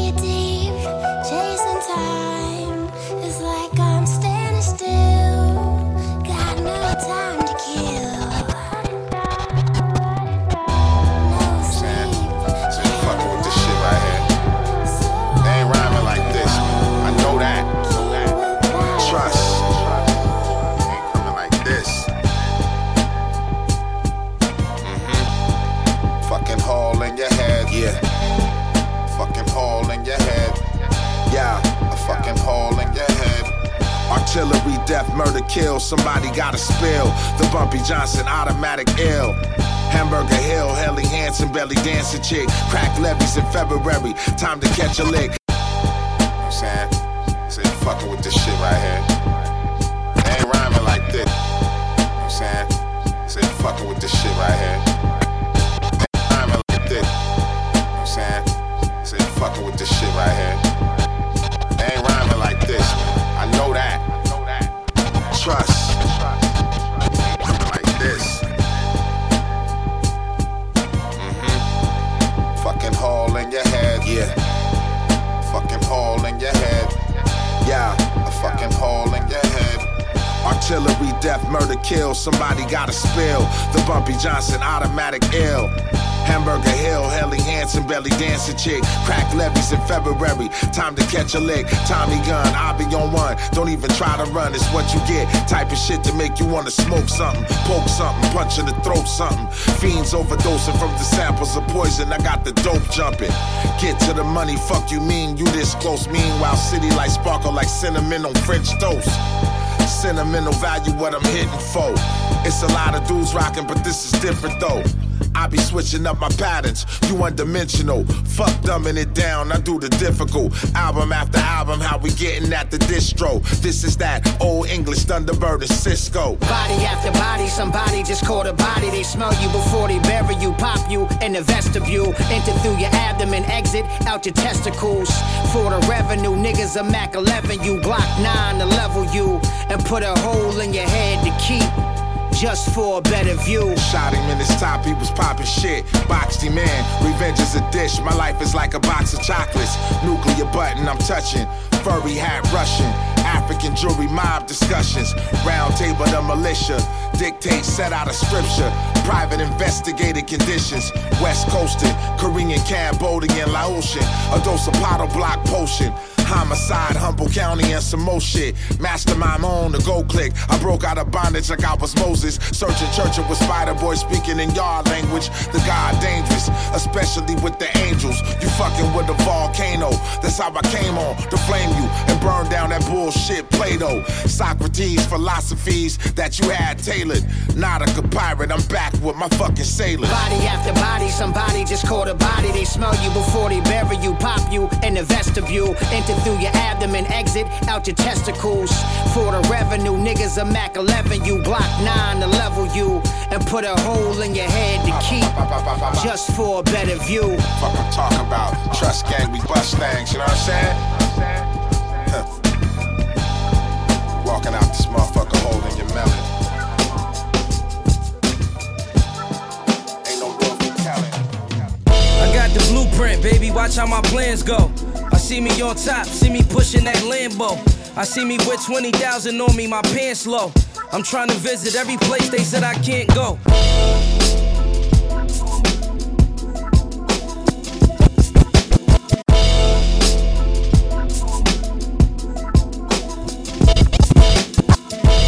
death, murder, kill. Somebody gotta spill. The Bumpy Johnson automatic ill. Hamburger Hill, Helly Hansen, belly dancing chick. Crack levies in February. Time to catch a lick. Artillery, death, murder, kill. Somebody gotta spill. The Bumpy Johnson automatic ill. Hamburger Hill, Helly Hansen, belly dancing chick. Crack levies in February. Time to catch a lick. Tommy gun, I be on one. Don't even try to run, it's what you get. Type of shit to make you wanna smoke something, poke something, punch in the throat something. Fiends overdosing from the samples of poison. I got the dope jumping. Get to the money, fuck you mean you this close. Meanwhile, city lights sparkle like cinnamon on French toast. Sentimental value, what I'm hitting for. It's a lot of dudes rocking, but this is different though. I be switching up my patterns, you undimensional. Fuck dumbing it down, I do the difficult. Album after album, how we getting at the distro. This is that old English Thunderbird of Cisco.
Body after body, somebody just caught a body. They smell you before they bury you, pop you in the vestibule. Enter through your abdomen, exit out your testicles. For the revenue, niggas a Mac 11, you Glock 9 to level you. And put a hole in your head to keep. Just for a better view.
Shot him in his top, he was popping shit. Boxed him in, revenge is a dish. My life is like a box of chocolates. Nuclear button, I'm touching. Furry hat Russian. African jewelry mob discussions. Round table, the militia. Dictate set out of scripture. Private investigated conditions. West coasting, Korean, Cambodian, Laotian. A dose of bottle block potion. Homicide, Humboldt County, and some more shit. Mastermind own, the go click. I broke out of bondage like I was Moses. Searching church with Spider Boy speaking in yard language. The God dangerous, especially with the angels. You fucking with a volcano. That's how I came on to flame you and burn down that bullshit Plato. Socrates philosophies that you had tailored. Nautica pirate, I'm back with my fucking sailor.
Body after body, somebody just caught a body. They smell you before they bury you, pop you in the vestibule. Enter through your abdomen, exit out your testicles. For the revenue, niggas a Mac 11, you Glock 9 to level you. And put a hole in your head to keep. Just for a better view.
Fuck I'm talking about. Trust gang, we bust things, you know what I'm saying? Huh. Walking out this motherfucker holding your melon. Ain't no room for talent.
I got the blueprint, baby. Watch how my plans go. See me on top, see me pushing that Lambo. I see me with 20,000 on me, my pants low. I'm trying to visit every place they said I can't go.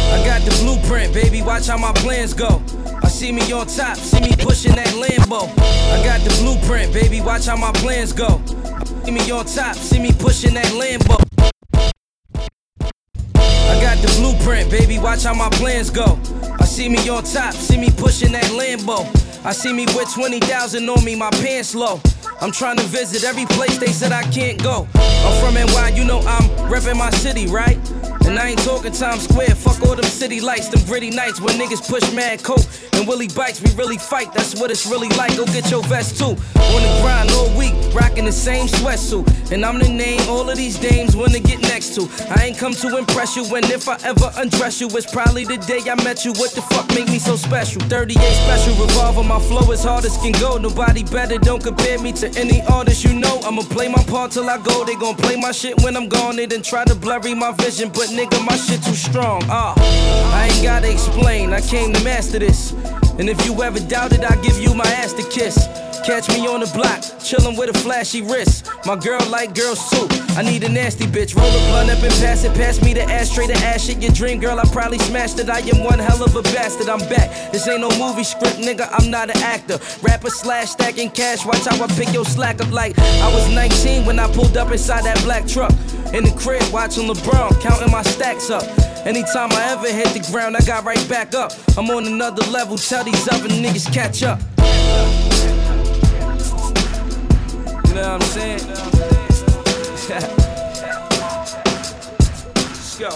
I got the blueprint, baby. Watch how my plans go. I see me on top, see me pushing that Lambo. I got the blueprint, baby. Watch how my plans go. See me on top, see me pushing that Lambo. I got the blueprint, baby. Watch how my plans go. I see me on top, see me pushing that Lambo. I see me with 20,000 on me, my pants low. I'm trying to visit every place they said I can't go. I'm from NY, you know I'm reppin' my city, right? And I ain't talking Times Square, fuck all them city lights, them gritty nights when niggas push mad coke and Willie bites, we really fight, that's what it's really like. Go get your vest too. On the grind all week, rocking the same sweatsuit. And I'm the name all of these dames wanna get next to. I ain't come to impress you, and if I ever undress you, it's probably the day I met you. What the fuck make me so special? 38 special revolver, my flow is hard as can go. Nobody better, don't compare me to any artist you know. I'ma play my part till I go. They gon' play my shit when I'm gone. They done try to blurry my vision, but nigga, my shit too strong. Ah, I ain't gotta explain. I came to master this. And if you ever doubt it, I give you my ass to kiss. Catch me on the block, chillin' with a flashy wrist. My girl like girls too. I need a nasty bitch. Roll a blunt up and pass it. Pass me the ashtray, the ass shit. Your dream girl, I probably smashed it. I am one hell of a bastard. I'm back. This ain't no movie script, nigga. I'm not an actor. Rapper slash stacking cash. Watch how I pick your slack up like I was 19 when I pulled up inside that black truck. In the crib, watching LeBron, counting my stacks up. Anytime I ever hit the ground, I got right back up. I'm on another level. Tell these other niggas catch up. You know what I'm saying? [LAUGHS] Let's go.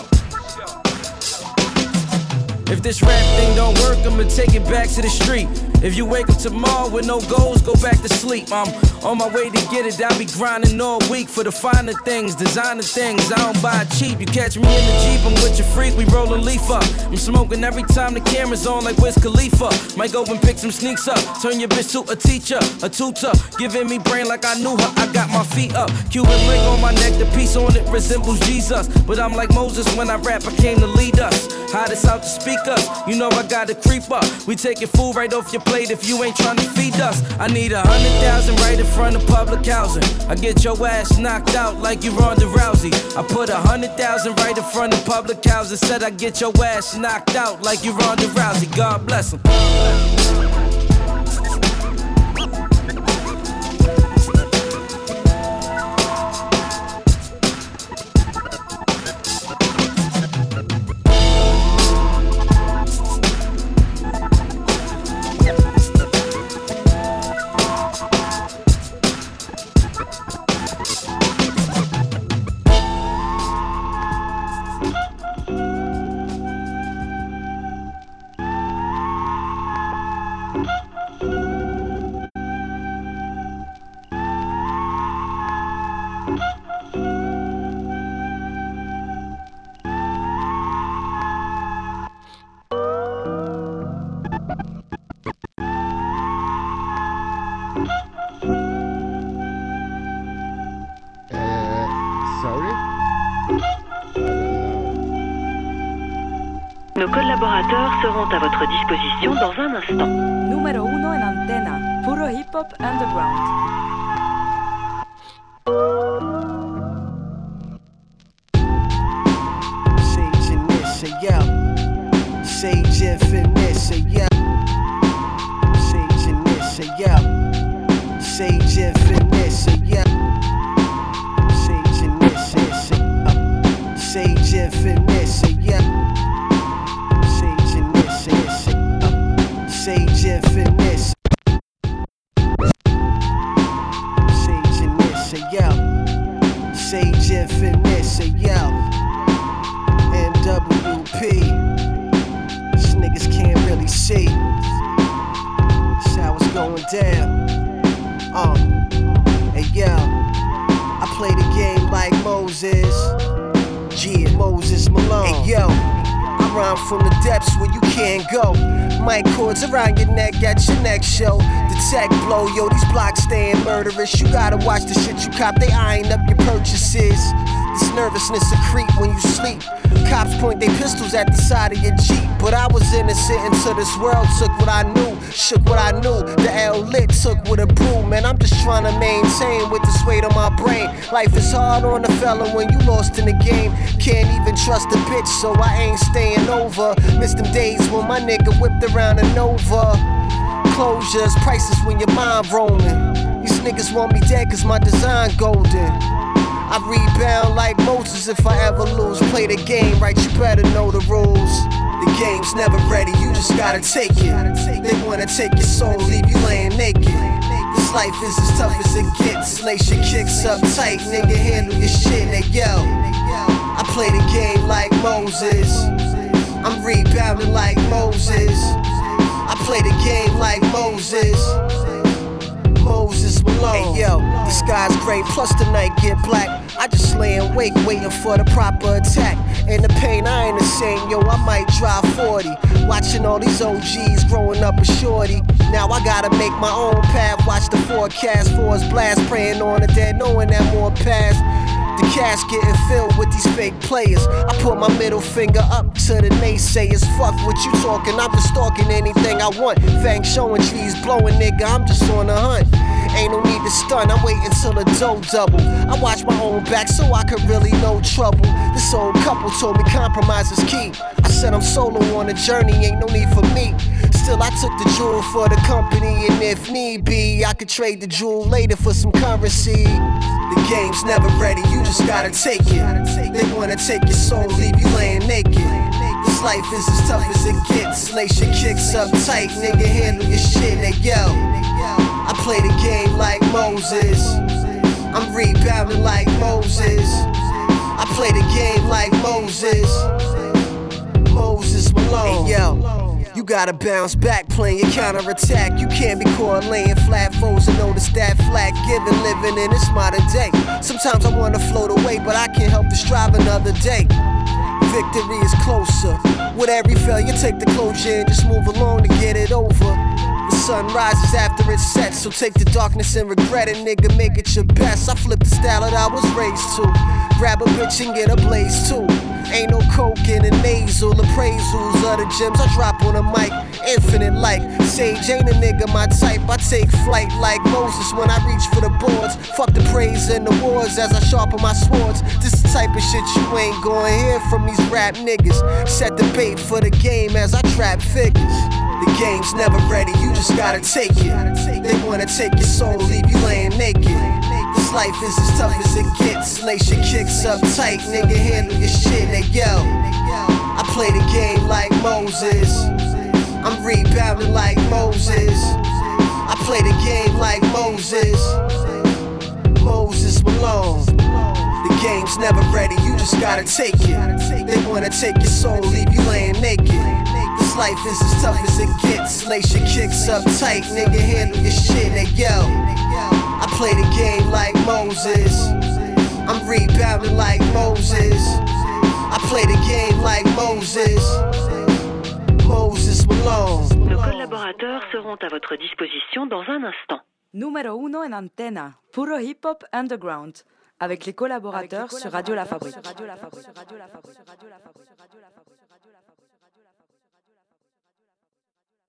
If this rap thing don't work, I'ma take it back to the street. If you wake up tomorrow with no goals, go back to sleep. I'm on my way to get it. I'll be grinding all week for the finer things, designer things. I don't buy cheap. You catch me in the Jeep, I'm with your freak. We rollin' leaf up. I'm smoking every time the camera's on, like Wiz Khalifa. Might go and pick some sneaks up. Turn your bitch to a teacher, a tutor. Giving me brain like I knew her. I got my feet up. Cuban link on my neck, the piece on it resembles Jesus. But I'm like Moses when I rap, I came to lead us. Hide Hottest out the speakers, you know I gotta creep up. We taking food right off your plate if you ain't trying to feed us. I need a hundred thousand right in front of public housing. I get your ass knocked out like you Ronda Rousey. I put a hundred thousand right in front of public housing. Said I get your ass knocked out like you Ronda Rousey. God bless him.
Side of your Jeep. But I was innocent until this world took what I knew, shook what I knew. The L lit took with a broom. Man, I'm just trying to maintain with this weight on my brain. Life is hard on a fella when you lost in the game. Can't even trust a bitch, so I ain't staying over. Miss them days when my nigga whipped around a Nova. Closures, prices when your mind roaming. These niggas want me dead cause my design golden. I rebound like Moses if I ever lose. Play the game right, you better know the rules. The game's never ready, you just gotta take it. They wanna take your soul, leave you laying naked. This life is as tough as it gets. Lace your kicks up tight, nigga, handle your shit. Hey yo, I play the game like Moses. I'm rebounding like Moses. I play the game like Moses. Moses Malone. Hey yo, the sky's gray, plus the night get black. I just lay in wait, waiting for the proper attack. And the pain, I ain't the same, yo, I might drive 40. Watching all these OGs growing up a shorty. Now I gotta make my own path, watch the forecast for his blast, praying on the dead, knowing that more pass. The cash getting filled with these fake players. I put my middle finger up to the naysayers. Fuck what you talking, I'm just stalking anything I want. Fang showing trees blowing, nigga, I'm just on the hunt. Ain't no need to stun, I'm waiting till the dough double. I watch my own back so I could really know trouble. This old couple told me compromise is key. I said I'm solo on a journey, ain't no need for me. Still, I took the jewel for the company, and if need be, I could trade the jewel later for some currency. The game's never ready, you just gotta take it. They wanna take your soul, leave you laying naked. This life is as tough as it gets. Lace your kicks up tight, nigga, handle your shit. Hey yo, I play the game like Moses. I'm rebounding like Moses. I play the game like Moses. You gotta bounce back, playing your counter attack. You can't be caught laying flat and notice that flat giving, living in this modern day. Sometimes I wanna float away, but I can't help to strive another day. Victory is closer. With every failure, take the closure and just move along to get it over. The sun rises after it sets, so take the darkness and regret it, nigga. Make it your best. I flip the style that I was raised to. Grab a bitch and get a blaze too. Ain't no coke in the nasal appraisals of the gems. I drop on a mic, infinite like Sage ain't a nigga my type. I take flight like Moses when I reach for the boards. Fuck the praise and the wars as I sharpen my swords. This the type of shit you ain't gonna hear from these rap niggas. Set the bait for the game as I trap figures. The game's never ready, you just gotta take it. They wanna take your soul, leave you laying naked. Life is as tough as it gets. Lace your kicks up tight, nigga, handle your shit. Hey, yo, I play the game like Moses. I'm rebounding like Moses. I play the game like Moses. Moses Malone. The game's never ready, you just gotta take it. They wanna take your soul, leave you laying naked. This life is as tough as it gets. Lace your kicks up tight, nigga, handle your shit. Hey, yo, I play the game like Moses. I'm rebounding like Moses. I play the game like Moses. Moses Malone.
Nos collaborateurs seront à votre disposition dans un instant.
Número uno en antena, puro hip hop underground, avec les collaborateurs sur Radio La Fabrique. Radio La Fabrique. Radio La Fabrique. Radio La Fabrique. Radio La Fabrique.